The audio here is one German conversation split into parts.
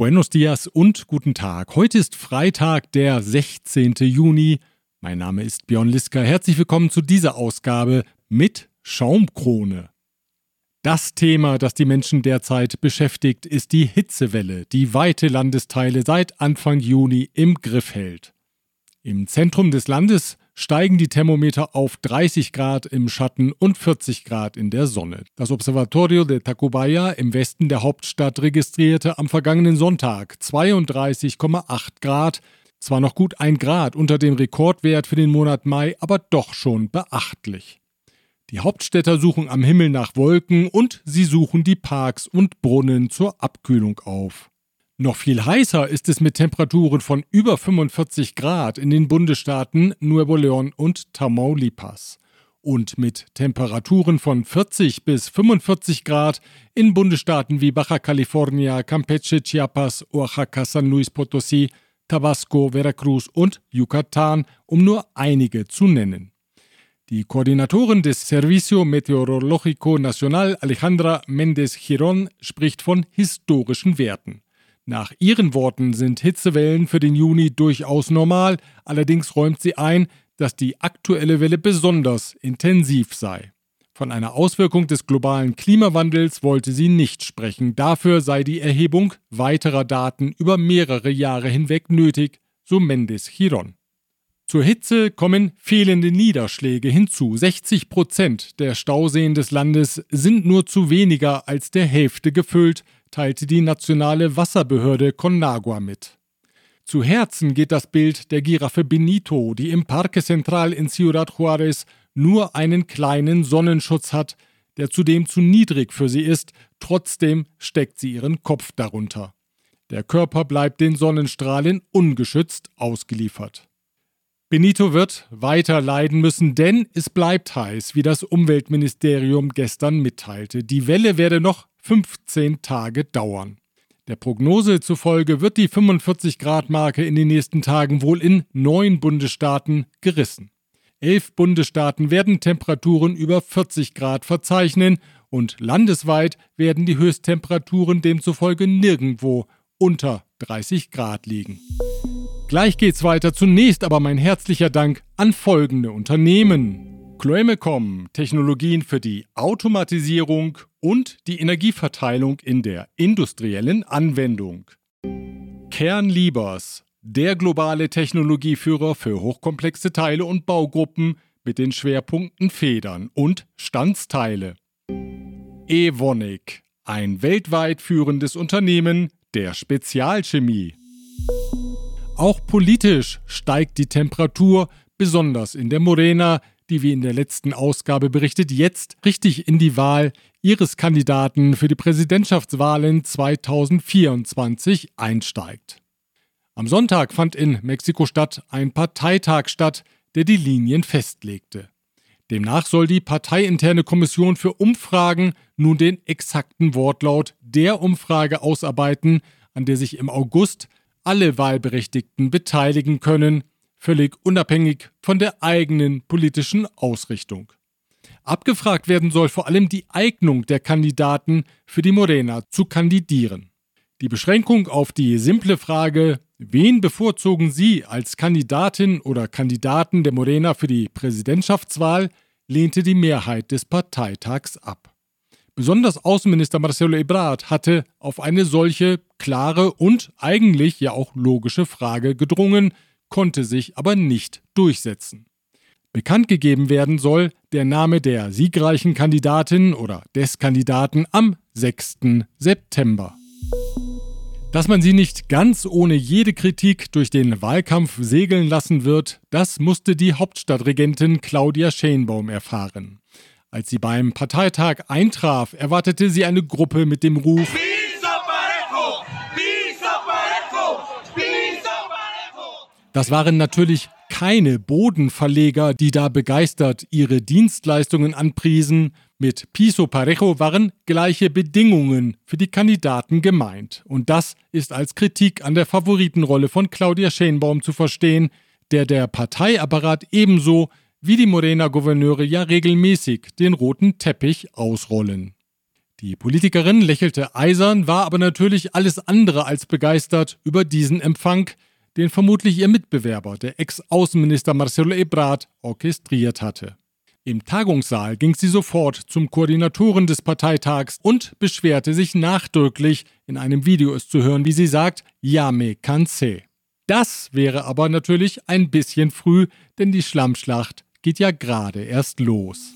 Buenos dias und guten Tag. Heute ist Freitag, der 16. Juni. Mein Name ist Björn Liska. Herzlich willkommen zu dieser Ausgabe mit Schaumkrone. Das Thema, das die Menschen derzeit beschäftigt, ist die Hitzewelle, die weite Landesteile seit Anfang Juni im Griff hält. Im Zentrum des Landes steigen die Thermometer auf 30 Grad im Schatten und 40 Grad in der Sonne. Das Observatorio de Tacubaya im Westen der Hauptstadt registrierte am vergangenen Sonntag 32,8 Grad, zwar noch gut ein Grad unter dem Rekordwert für den Monat Mai, aber doch schon beachtlich. Die Hauptstädter suchen am Himmel nach Wolken und sie suchen die Parks und Brunnen zur Abkühlung auf. Noch viel heißer ist es mit Temperaturen von über 45 Grad in den Bundesstaaten Nuevo León und Tamaulipas und mit Temperaturen von 40 bis 45 Grad in Bundesstaaten wie Baja California, Campeche, Chiapas, Oaxaca, San Luis Potosí, Tabasco, Veracruz und Yucatan, um nur einige zu nennen. Die Koordinatorin des Servicio Meteorológico Nacional, Alejandra Méndez Girón, spricht von historischen Werten. Nach ihren Worten sind Hitzewellen für den Juni durchaus normal, allerdings räumt sie ein, dass die aktuelle Welle besonders intensiv sei. Von einer Auswirkung des globalen Klimawandels wollte sie nicht sprechen, dafür sei die Erhebung weiterer Daten über mehrere Jahre hinweg nötig, so Mendes Chiron. Zur Hitze kommen fehlende Niederschläge hinzu. 60 Prozent der Stauseen des Landes sind nur zu weniger als der Hälfte gefüllt, teilte die nationale Wasserbehörde Conagua mit. Zu Herzen geht das Bild der Giraffe Benito, die im Parque Central in Ciudad Juárez nur einen kleinen Sonnenschutz hat, der zudem zu niedrig für sie ist, trotzdem steckt sie ihren Kopf darunter. Der Körper bleibt den Sonnenstrahlen ungeschützt ausgeliefert. Benito wird weiter leiden müssen, denn es bleibt heiß, wie das Umweltministerium gestern mitteilte. Die Welle werde noch 15 Tage dauern. Der Prognose zufolge wird die 45-Grad-Marke in den nächsten Tagen wohl in neun Bundesstaaten gerissen. Elf Bundesstaaten werden Temperaturen über 40 Grad verzeichnen und landesweit werden die Höchsttemperaturen demzufolge nirgendwo unter 30 Grad liegen. Gleich geht's weiter. Zunächst aber mein herzlicher Dank an folgende Unternehmen. Chloemecom, Technologien für die Automatisierung und die Energieverteilung in der industriellen Anwendung. Kernliebers, der globale Technologieführer für hochkomplexe Teile und Baugruppen mit den Schwerpunkten Federn und Standsteile. Evonik, ein weltweit führendes Unternehmen der Spezialchemie. Auch politisch steigt die Temperatur, besonders in der Morena, die wie in der letzten Ausgabe berichtet, jetzt richtig in die Wahl ihres Kandidaten für die Präsidentschaftswahlen 2024 einsteigt. Am Sonntag fand in Mexiko-Stadt ein Parteitag statt, der die Linien festlegte. Demnach soll die parteiinterne Kommission für Umfragen nun den exakten Wortlaut der Umfrage ausarbeiten, an der sich im August alle Wahlberechtigten beteiligen können, völlig unabhängig von der eigenen politischen Ausrichtung. Abgefragt werden soll vor allem die Eignung der Kandidaten für die Morena zu kandidieren. Die Beschränkung auf die simple Frage, wen bevorzugen Sie als Kandidatin oder Kandidaten der Morena für die Präsidentschaftswahl, lehnte die Mehrheit des Parteitags ab. Besonders Außenminister Marcelo Ebrard hatte auf eine solche klare und eigentlich ja auch logische Frage gedrungen, konnte sich aber nicht durchsetzen. Bekannt gegeben werden soll der Name der siegreichen Kandidatin oder des Kandidaten am 6. September. Dass man sie nicht ganz ohne jede Kritik durch den Wahlkampf segeln lassen wird, das musste die Hauptstadtregentin Claudia Schenbaum erfahren. Als sie beim Parteitag eintraf, erwartete sie eine Gruppe mit dem Ruf Das waren natürlich keine Bodenverleger, die da begeistert ihre Dienstleistungen anpriesen. Mit Piso Parejo waren gleiche Bedingungen für die Kandidaten gemeint. Und das ist als Kritik an der Favoritenrolle von Claudia Schenbaum zu verstehen, der der Parteiapparat ebenso wie die Morena-Gouverneure ja regelmäßig den roten Teppich ausrollen. Die Politikerin lächelte eisern, war aber natürlich alles andere als begeistert über diesen Empfang, den vermutlich ihr Mitbewerber, der Ex-Außenminister Marcelo Ebrard, orchestriert hatte. Im Tagungssaal ging sie sofort zum Koordinatoren des Parteitags und beschwerte sich nachdrücklich, in einem Video ist zu hören, wie sie sagt, ja me cansé. Das wäre aber natürlich ein bisschen früh, denn die Schlammschlacht geht ja gerade erst los.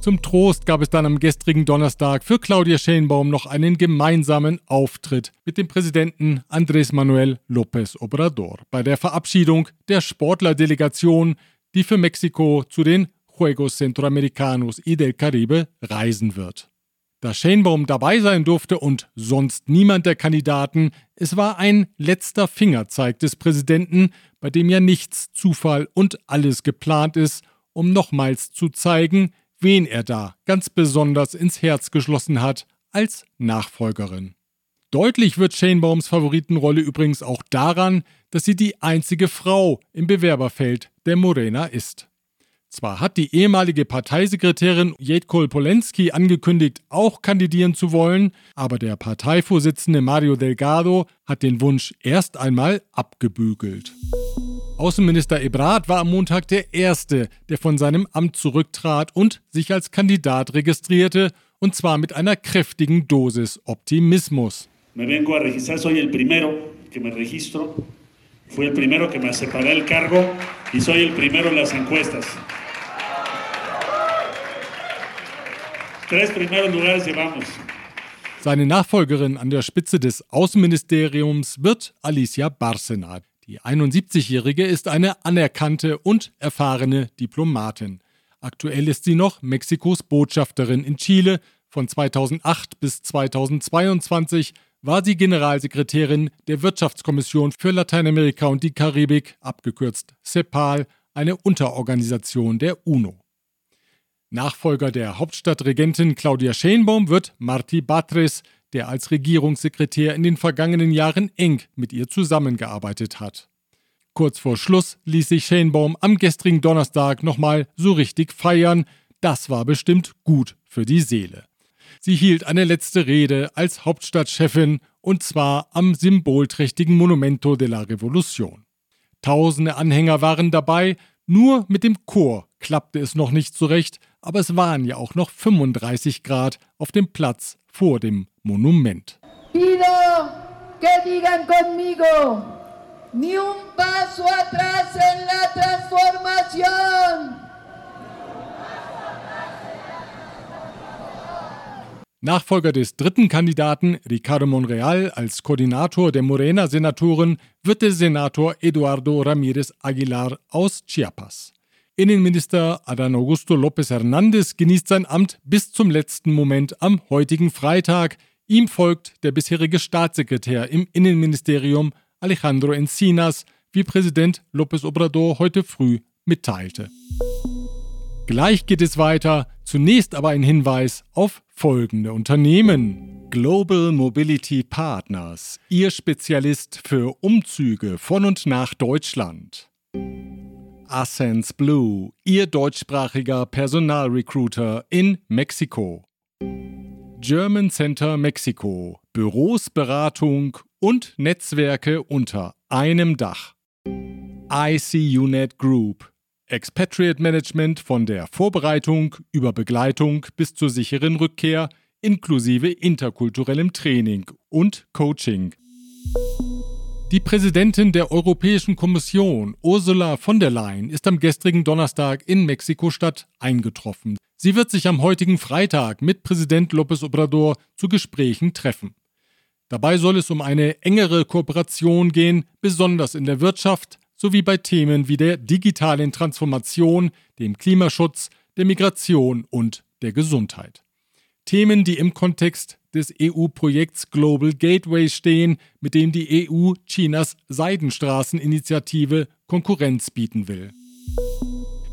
Zum Trost gab es dann am gestrigen Donnerstag für Claudia Schenbaum noch einen gemeinsamen Auftritt mit dem Präsidenten Andrés Manuel López Obrador bei der Verabschiedung der Sportlerdelegation, die für Mexiko zu den Juegos Centroamericanos y del Caribe reisen wird. Da Schenbaum dabei sein durfte und sonst niemand der Kandidaten, es war ein letzter Fingerzeig des Präsidenten, bei dem ja nichts Zufall und alles geplant ist, um nochmals zu zeigen, wen er da ganz besonders ins Herz geschlossen hat als Nachfolgerin. Deutlich wird Shanebaums Favoritenrolle übrigens auch daran, dass sie die einzige Frau im Bewerberfeld der Morena ist. Zwar hat die ehemalige Parteisekretärin Jedkol Polensky angekündigt, auch kandidieren zu wollen, aber der Parteivorsitzende Mario Delgado hat den Wunsch erst einmal abgebügelt. Außenminister Ebrard war am Montag der Erste, der von seinem Amt zurücktrat und sich als Kandidat registrierte, und zwar mit einer kräftigen Dosis Optimismus. Me vengo a registrar, soy el primero que me registro. Fui el primero que me separé el cargo y soy el primero en las encuestas. Tres primeros lugares llevamos. Seine Nachfolgerin an der Spitze des Außenministeriums wird Alicia Barsenat. Die 71-Jährige ist eine anerkannte und erfahrene Diplomatin. Aktuell ist sie noch Mexikos Botschafterin in Chile. Von 2008 bis 2022 war sie Generalsekretärin der Wirtschaftskommission für Lateinamerika und die Karibik, abgekürzt CEPAL, eine Unterorganisation der UNO. Nachfolger der Hauptstadtregentin Claudia Schenbaum wird Marti Batres, der als Regierungssekretär in den vergangenen Jahren eng mit ihr zusammengearbeitet hat. Kurz vor Schluss ließ sich Schenbaum am gestrigen Donnerstag nochmal so richtig feiern. Das war bestimmt gut für die Seele. Sie hielt eine letzte Rede als Hauptstadtchefin und zwar am symbolträchtigen Monumento de la Revolution. Tausende Anhänger waren dabei, nur mit dem Chor klappte es noch nicht so recht, aber es waren ja auch noch 35 Grad auf dem Platz vor dem Monument. Pido que digan conmigo, ni un paso atrás en la transformación. Nachfolger des dritten Kandidaten, Ricardo Monreal, als Koordinator der Morena-Senatoren, wird der Senator Eduardo Ramírez Aguilar aus Chiapas. Innenminister Adán Augusto López Hernández genießt sein Amt bis zum letzten Moment am heutigen Freitag. Ihm folgt der bisherige Staatssekretär im Innenministerium Alejandro Encinas, wie Präsident López Obrador heute früh mitteilte. Gleich geht es weiter, zunächst aber ein Hinweis auf folgende Unternehmen. Global Mobility Partners, Ihr Spezialist für Umzüge von und nach Deutschland. Ascens Blue, Ihr deutschsprachiger Personalrecruiter in Mexiko. German Center Mexiko, Büros, Beratung und Netzwerke unter einem Dach. ICUNET Group, Expatriate Management von der Vorbereitung über Begleitung bis zur sicheren Rückkehr inklusive interkulturellem Training und Coaching. Die Präsidentin der Europäischen Kommission, Ursula von der Leyen, ist am gestrigen Donnerstag in Mexiko-Stadt eingetroffen. Sie wird sich am heutigen Freitag mit Präsident López Obrador zu Gesprächen treffen. Dabei soll es um eine engere Kooperation gehen, besonders in der Wirtschaft sowie bei Themen wie der digitalen Transformation, dem Klimaschutz, der Migration und der Gesundheit. Themen, die im Kontext des EU-Projekts Global Gateway stehen, mit dem die EU Chinas Seidenstraßeninitiative Konkurrenz bieten will.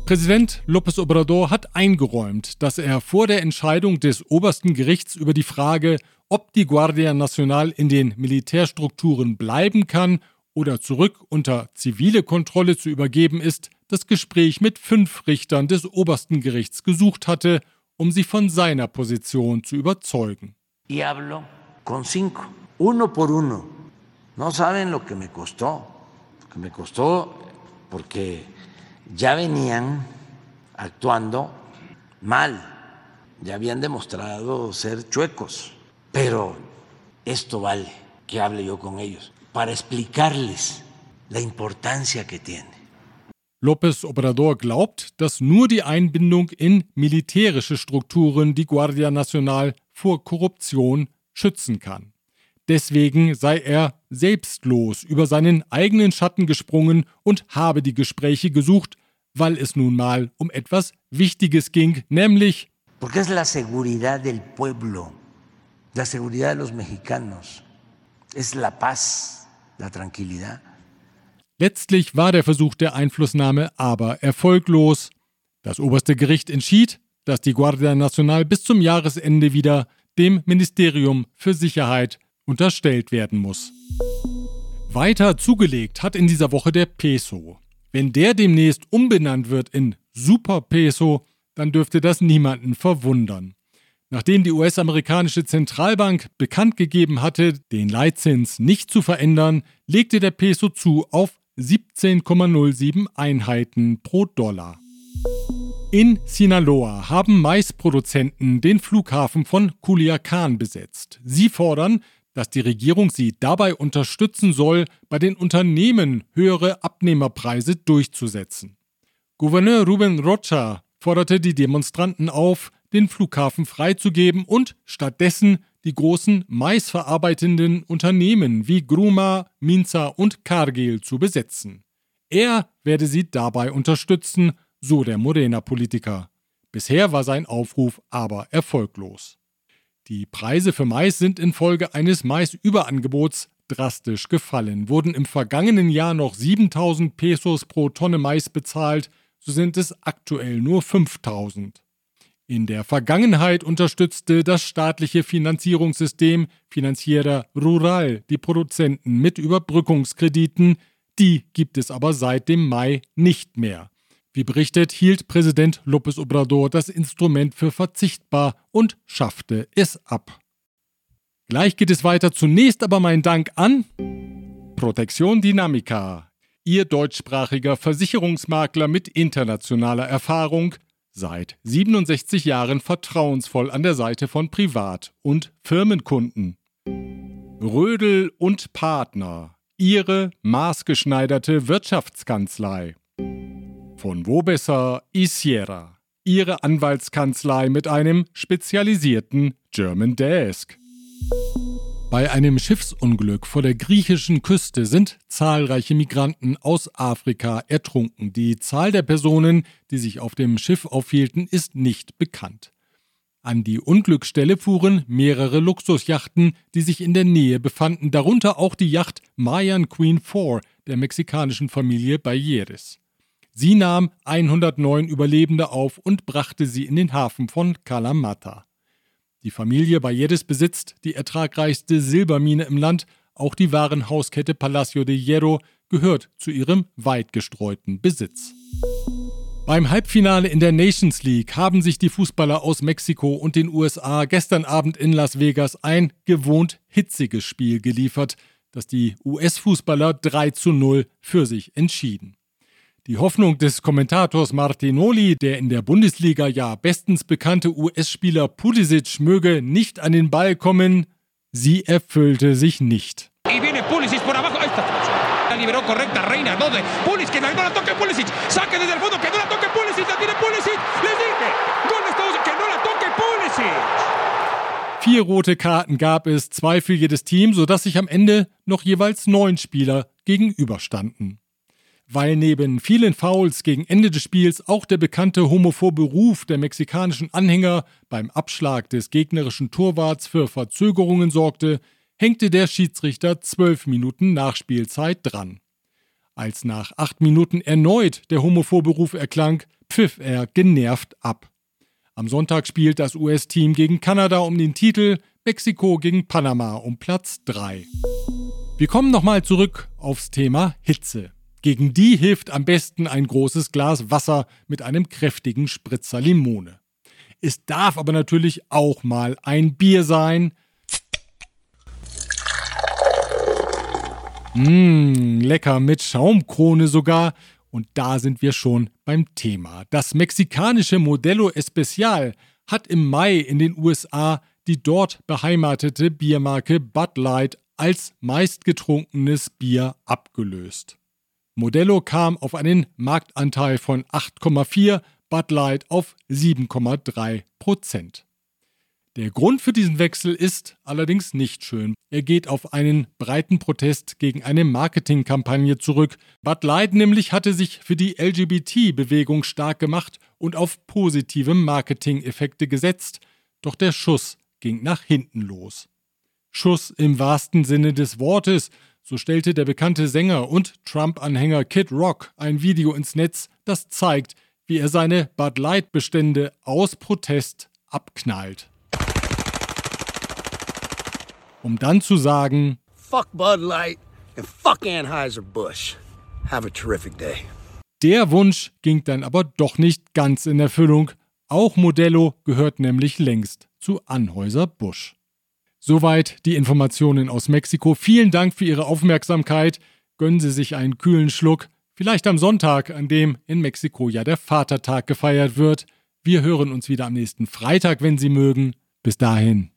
Präsident López Obrador hat eingeräumt, dass er vor der Entscheidung des obersten Gerichts über die Frage, ob die Guardia Nacional in den Militärstrukturen bleiben kann oder zurück unter zivile Kontrolle zu übergeben ist, das Gespräch mit fünf Richtern des obersten Gerichts gesucht hatte um sie von seiner Position zu überzeugen. Y hablo con cinco, uno por uno. No saben lo que me costó. Lo que me costó porque ya venían actuando mal, ya habían demostrado ser chuecos, pero esto vale que hable yo con ellos para explicarles la importancia que tiene. López Obrador glaubt, dass nur die Einbindung in militärische Strukturen die Guardia Nacional vor Korruption schützen kann. Deswegen sei er selbstlos über seinen eigenen Schatten gesprungen und habe die Gespräche gesucht, weil es nun mal um etwas Wichtiges ging, nämlich Porque es la seguridad del pueblo, la seguridad de los mexicanos, es la paz, la tranquilidad. Letztlich war der Versuch der Einflussnahme aber erfolglos. Das oberste Gericht entschied, dass die Guardia Nacional bis zum Jahresende wieder dem Ministerium für Sicherheit unterstellt werden muss. Weiter zugelegt hat in dieser Woche der Peso. Wenn der demnächst umbenannt wird in Super Peso, dann dürfte das niemanden verwundern. Nachdem die US-amerikanische Zentralbank bekannt gegeben hatte, den Leitzins nicht zu verändern, legte der Peso zu auf 17,07 Einheiten pro Dollar. In Sinaloa haben Maisproduzenten den Flughafen von Culiacan besetzt. Sie fordern, dass die Regierung sie dabei unterstützen soll, bei den Unternehmen höhere Abnehmerpreise durchzusetzen. Gouverneur Ruben Rocha forderte die Demonstranten auf, den Flughafen freizugeben und stattdessen die großen maisverarbeitenden Unternehmen wie Gruma, Minza und Cargill zu besetzen. Er werde sie dabei unterstützen, so der Morena-Politiker. Bisher war sein Aufruf aber erfolglos. Die Preise für Mais sind infolge eines Maisüberangebots drastisch gefallen. Wurden im vergangenen Jahr noch 7000 Pesos pro Tonne Mais bezahlt, so sind es aktuell nur 5000. In der Vergangenheit unterstützte das staatliche Finanzierungssystem Financiera Rural die Produzenten mit Überbrückungskrediten, die gibt es aber seit dem Mai nicht mehr. Wie berichtet, hielt Präsident López Obrador das Instrument für verzichtbar und schaffte es ab. Gleich geht es weiter. Zunächst aber mein Dank an Protection Dynamica, Ihr deutschsprachiger Versicherungsmakler mit internationaler Erfahrung, seit 67 Jahren vertrauensvoll an der Seite von Privat- und Firmenkunden. Rödel und Partner, Ihre maßgeschneiderte Wirtschaftskanzlei. Von wo besser Isiera, Ihre Anwaltskanzlei mit einem spezialisierten German Desk. Bei einem Schiffsunglück vor der griechischen Küste sind zahlreiche Migranten aus Afrika ertrunken. Die Zahl der Personen, die sich auf dem Schiff aufhielten, ist nicht bekannt. An die Unglücksstelle fuhren mehrere Luxusjachten, die sich in der Nähe befanden, darunter auch die Yacht Mayan Queen 4 der mexikanischen Familie Bayeres. Sie nahm 109 Überlebende auf und brachte sie in den Hafen von Kalamata. Die Familie Bayedes besitzt die ertragreichste Silbermine im Land, auch die Warenhauskette Palacio de Hierro gehört zu ihrem weit gestreuten Besitz. Beim Halbfinale in der Nations League haben sich die Fußballer aus Mexiko und den USA gestern Abend in Las Vegas ein gewohnt hitziges Spiel geliefert, das die US-Fußballer 3 zu 0 für sich entschieden. Die Hoffnung des Kommentators Martinoli, der in der Bundesliga ja bestens bekannte US-Spieler Pulisic möge nicht an den Ball kommen, sie erfüllte sich nicht. Vier rote Karten gab es, zwei für jedes Team, sodass sich am Ende noch jeweils neun Spieler gegenüberstanden weil neben vielen Fouls gegen Ende des Spiels auch der bekannte homophobe Ruf der mexikanischen Anhänger beim Abschlag des gegnerischen Torwarts für Verzögerungen sorgte, hängte der Schiedsrichter zwölf Minuten Nachspielzeit dran. Als nach acht Minuten erneut der homophobe Ruf erklang, pfiff er genervt ab. Am Sonntag spielt das US-Team gegen Kanada um den Titel, Mexiko gegen Panama um Platz 3. Wir kommen nochmal zurück aufs Thema Hitze. Gegen die hilft am besten ein großes Glas Wasser mit einem kräftigen Spritzer Limone. Es darf aber natürlich auch mal ein Bier sein. Mmh, lecker mit Schaumkrone sogar. Und da sind wir schon beim Thema. Das mexikanische Modelo Especial hat im Mai in den USA die dort beheimatete Biermarke Bud Light als meistgetrunkenes Bier abgelöst. Modelo kam auf einen Marktanteil von 8,4, Bud Light auf 7,3 Prozent. Der Grund für diesen Wechsel ist allerdings nicht schön. Er geht auf einen breiten Protest gegen eine Marketingkampagne zurück. Bud Light nämlich hatte sich für die LGBT-Bewegung stark gemacht und auf positive Marketing-Effekte gesetzt. Doch der Schuss ging nach hinten los. Schuss im wahrsten Sinne des Wortes, so stellte der bekannte Sänger und Trump-Anhänger Kid Rock ein Video ins Netz, das zeigt, wie er seine Bud Light-Bestände aus Protest abknallt um dann zu sagen: Fuck Bud Light and fuck Anheuser-Busch. Have a terrific day. Der Wunsch ging dann aber doch nicht ganz in Erfüllung. Auch Modello gehört nämlich längst zu Anheuser-Busch. Soweit die Informationen aus Mexiko. Vielen Dank für Ihre Aufmerksamkeit. Gönnen Sie sich einen kühlen Schluck, vielleicht am Sonntag, an dem in Mexiko ja der Vatertag gefeiert wird. Wir hören uns wieder am nächsten Freitag, wenn Sie mögen. Bis dahin.